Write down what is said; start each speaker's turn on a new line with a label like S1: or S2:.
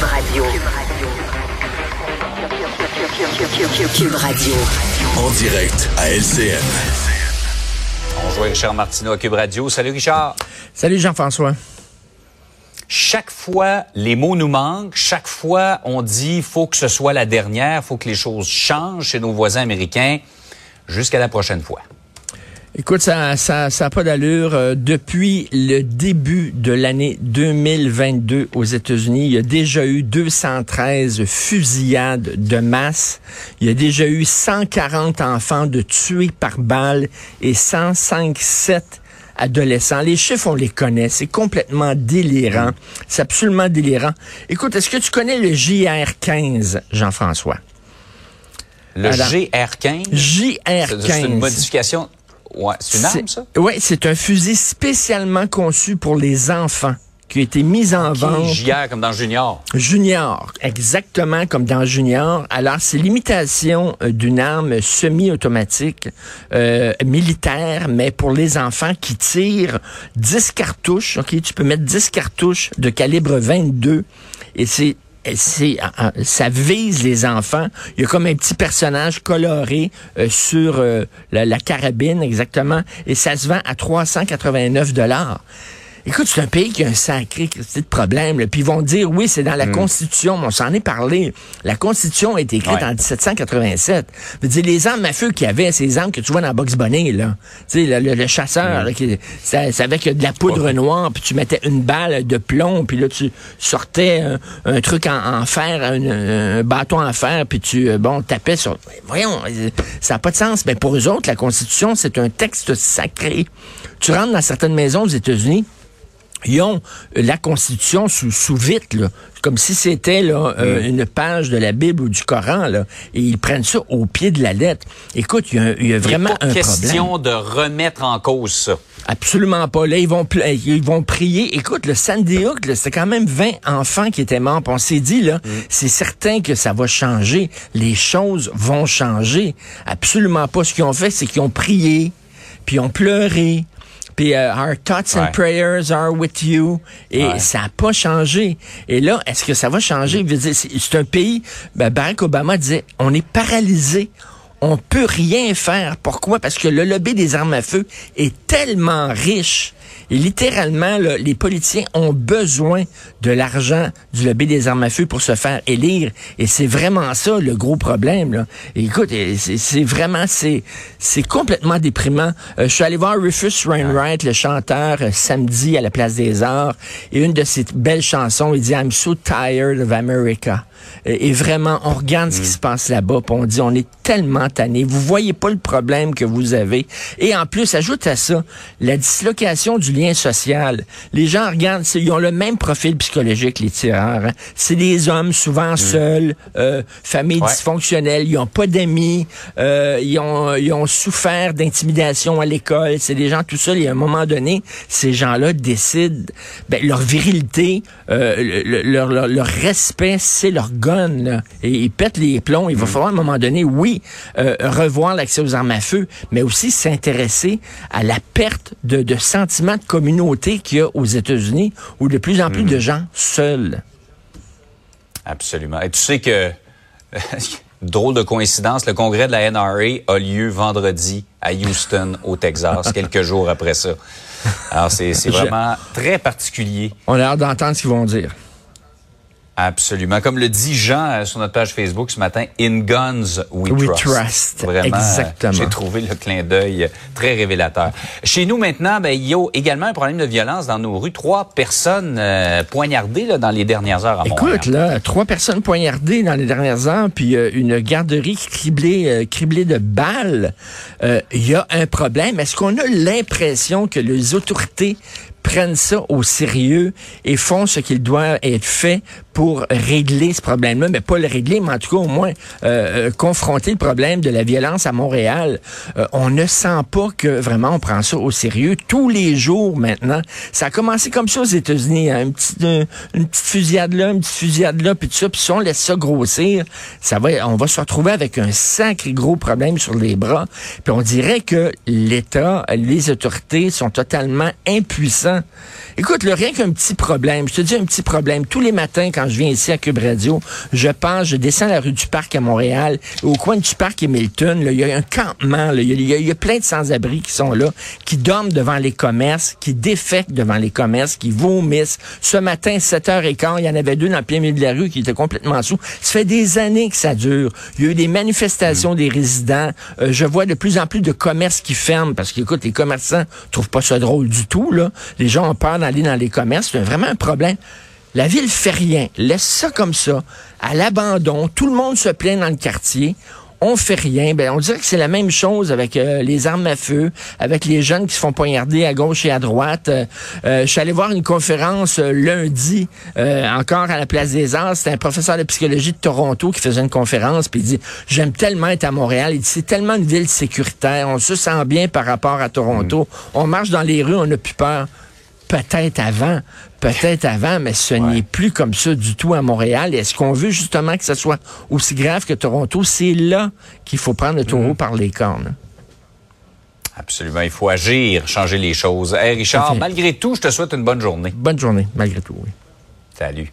S1: Cube Radio. Cube Radio.
S2: En direct à LCN.
S3: On joue Richard Martineau à Cube Radio. Salut Richard.
S4: Salut Jean-François.
S3: Chaque fois, les mots nous manquent. Chaque fois, on dit faut que ce soit la dernière, faut que les choses changent chez nos voisins américains. Jusqu'à la prochaine fois.
S4: Écoute, ça ça, ça pas d'allure. Euh, depuis le début de l'année 2022 aux États-Unis, il y a déjà eu 213 fusillades de masse. Il y a déjà eu 140 enfants de tués par balle et 105 7 adolescents. Les chiffres, on les connaît. C'est complètement délirant. C'est absolument délirant. Écoute, est-ce que tu connais le JR-15, Jean-François?
S3: Le GR-15?
S4: JR-15.
S3: C'est une modification Ouais, c'est une arme, ça?
S4: Oui, c'est un fusil spécialement conçu pour les enfants qui a été mis en vente.
S3: JR, comme dans Junior.
S4: Junior, exactement comme dans Junior. Alors, c'est l'imitation euh, d'une arme semi-automatique euh, militaire, mais pour les enfants qui tirent 10 cartouches. OK, tu peux mettre 10 cartouches de calibre 22 et c'est ça vise les enfants. Il y a comme un petit personnage coloré euh, sur euh, la, la, carabine exactement et ça se vend à 389 dollars. Écoute, c'est un pays qui a un sacré de problème. Puis ils vont dire, oui, c'est dans la hmm. Constitution. on s'en est parlé. La Constitution a été écrite en 1787. Veux dire, les armes à feu qu'il y avait, ces armes que tu vois dans Box Bunny, là. Tu sais, le, chasseur, hmm. qui, ça, ça avait de la poudre noire, puis tu mettais une balle de plomb, puis là, tu sortais un, truc en, fer, un, bâton en fer, puis tu, euh, bon, tapais sur... Voyons, ça n'a pas de sens. Mais pour eux autres, la Constitution, c'est un texte sacré. Tu rentres dans certaines maisons aux États-Unis, ils ont la Constitution sous, sous vite, là, comme si c'était là, euh, une page de la Bible ou du Coran, là, et ils prennent ça au pied de la lettre. Écoute, il y, a, vraiment un
S3: question de remettre en cause ça.
S4: Absolument pas. Là, ils vont, ils vont prier. Écoute, le Sandy Hook, c'est quand même 20 enfants qui étaient morts. on s'est dit, là, mm. c'est certain que ça va changer. Les choses vont changer. Absolument pas. Ce qu'ils ont fait, c'est qu'ils ont prié, puis ils ont pleuré, puis euh, Our thoughts and prayers are with you. Et ça n'a pas changé. Et là, est-ce que ça va changer? C'est un pays, ben, Barack Obama disait, on est paralysé. On peut rien faire. Pourquoi? Parce que le lobby des armes à feu est tellement riche et littéralement, les politiciens ont besoin de l'argent du lobby des armes à feu pour se faire élire. Et c'est vraiment ça le gros problème. Là. écoute, c'est vraiment, c'est c'est complètement déprimant. Euh, je suis allé voir Rufus Wainwright, le chanteur, euh, samedi à la Place des Arts. Et une de ses belles chansons, il dit « I'm so tired of America ». Et vraiment, on regarde ce qui mm. se passe là-bas, on dit on est tellement tanné. Vous voyez pas le problème que vous avez. Et en plus, ajoute à ça la dislocation du lien social. Les gens regardent, ils ont le même profil psychologique, les tireurs. Hein. C'est des hommes souvent mm. seuls, euh, familles dysfonctionnelles, ils ont pas d'amis, euh, ils, ont, ils ont souffert d'intimidation à l'école. C'est des gens tout seuls. Et à un moment donné, ces gens-là décident, ben, leur virilité, euh, leur, leur, leur respect, c'est leur gun et ils pètent les plombs. Il va mm. falloir à un moment donné, oui, euh, revoir l'accès aux armes à feu, mais aussi s'intéresser à la perte de, de sentiment de communauté qu'il y a aux États-Unis, où de plus en plus de mm. gens seuls.
S3: Absolument. Et tu sais que drôle de coïncidence, le congrès de la NRA a lieu vendredi à Houston, au Texas, quelques jours après ça. Alors, c'est vraiment très particulier.
S4: On a hâte d'entendre ce qu'ils vont dire.
S3: Absolument. Comme le dit Jean euh, sur notre page Facebook ce matin, In Guns We,
S4: we trust.
S3: Vraiment,
S4: euh, Exactement.
S3: j'ai trouvé le clin d'œil très révélateur. Chez nous maintenant, ben, il y a également un problème de violence dans nos rues. Trois personnes euh, poignardées là, dans les dernières heures à
S4: Écoute, là, trois personnes poignardées dans les dernières heures, puis une garderie criblée, criblée de balles. Il y a un problème. Est-ce qu'on a l'impression que les autorités prennent ça au sérieux et font ce qu'il doit être fait pour régler ce problème-là, mais pas le régler, mais en tout cas au moins euh, euh, confronter le problème de la violence à Montréal. Euh, on ne sent pas que vraiment on prend ça au sérieux tous les jours maintenant. Ça a commencé comme ça aux États-Unis, hein, une, petite, une petite fusillade là, une petite fusillade là, puis tout ça, puis si on laisse ça grossir, ça va, on va se retrouver avec un sacré gros problème sur les bras. Puis on dirait que l'État, les autorités sont totalement impuissants Écoute, le rien qu'un petit problème. Je te dis un petit problème. Tous les matins, quand je viens ici à Cube Radio, je pense, je descends la rue du Parc à Montréal. Au coin du Parc et Milton, il y a un campement. Il y, y, a plein de sans-abri qui sont là, qui dorment devant les commerces, qui défectent devant les commerces, qui vomissent. Ce matin, 7h15, il y en avait deux dans le plein milieu de la rue qui étaient complètement sous. Ça fait des années que ça dure. Il y a eu des manifestations des résidents. Euh, je vois de plus en plus de commerces qui ferment parce qu'écoute, les commerçants trouvent pas ça drôle du tout. Les gens ont peur d'aller dans les commerces. C'est vraiment un problème. La ville fait rien. Laisse ça comme ça, à l'abandon. Tout le monde se plaint dans le quartier on fait rien. Ben, on dirait que c'est la même chose avec euh, les armes à feu, avec les jeunes qui se font poignarder à gauche et à droite. Euh, euh, je suis allé voir une conférence lundi, encore à la Place des Arts. C'était un professeur de psychologie de Toronto qui faisait une conférence, puis il dit, j'aime tellement être à Montréal. Il dit, c'est tellement une ville sécuritaire. On se sent bien par rapport à Toronto. Mm. On marche dans les rues, on n'a plus peur peut-être avant, peut-être avant, mais ce n'est plus comme ça du tout à Montréal. Est-ce qu'on veut justement que ce soit aussi grave que Toronto? C'est là qu'il faut prendre le taureau mhm. par les cornes.
S3: Absolument. Il faut agir, changer les choses. Hey Richard, malgré tout, je te souhaite une bonne journée.
S4: Bonne journée, malgré tout, oui.
S3: Salut.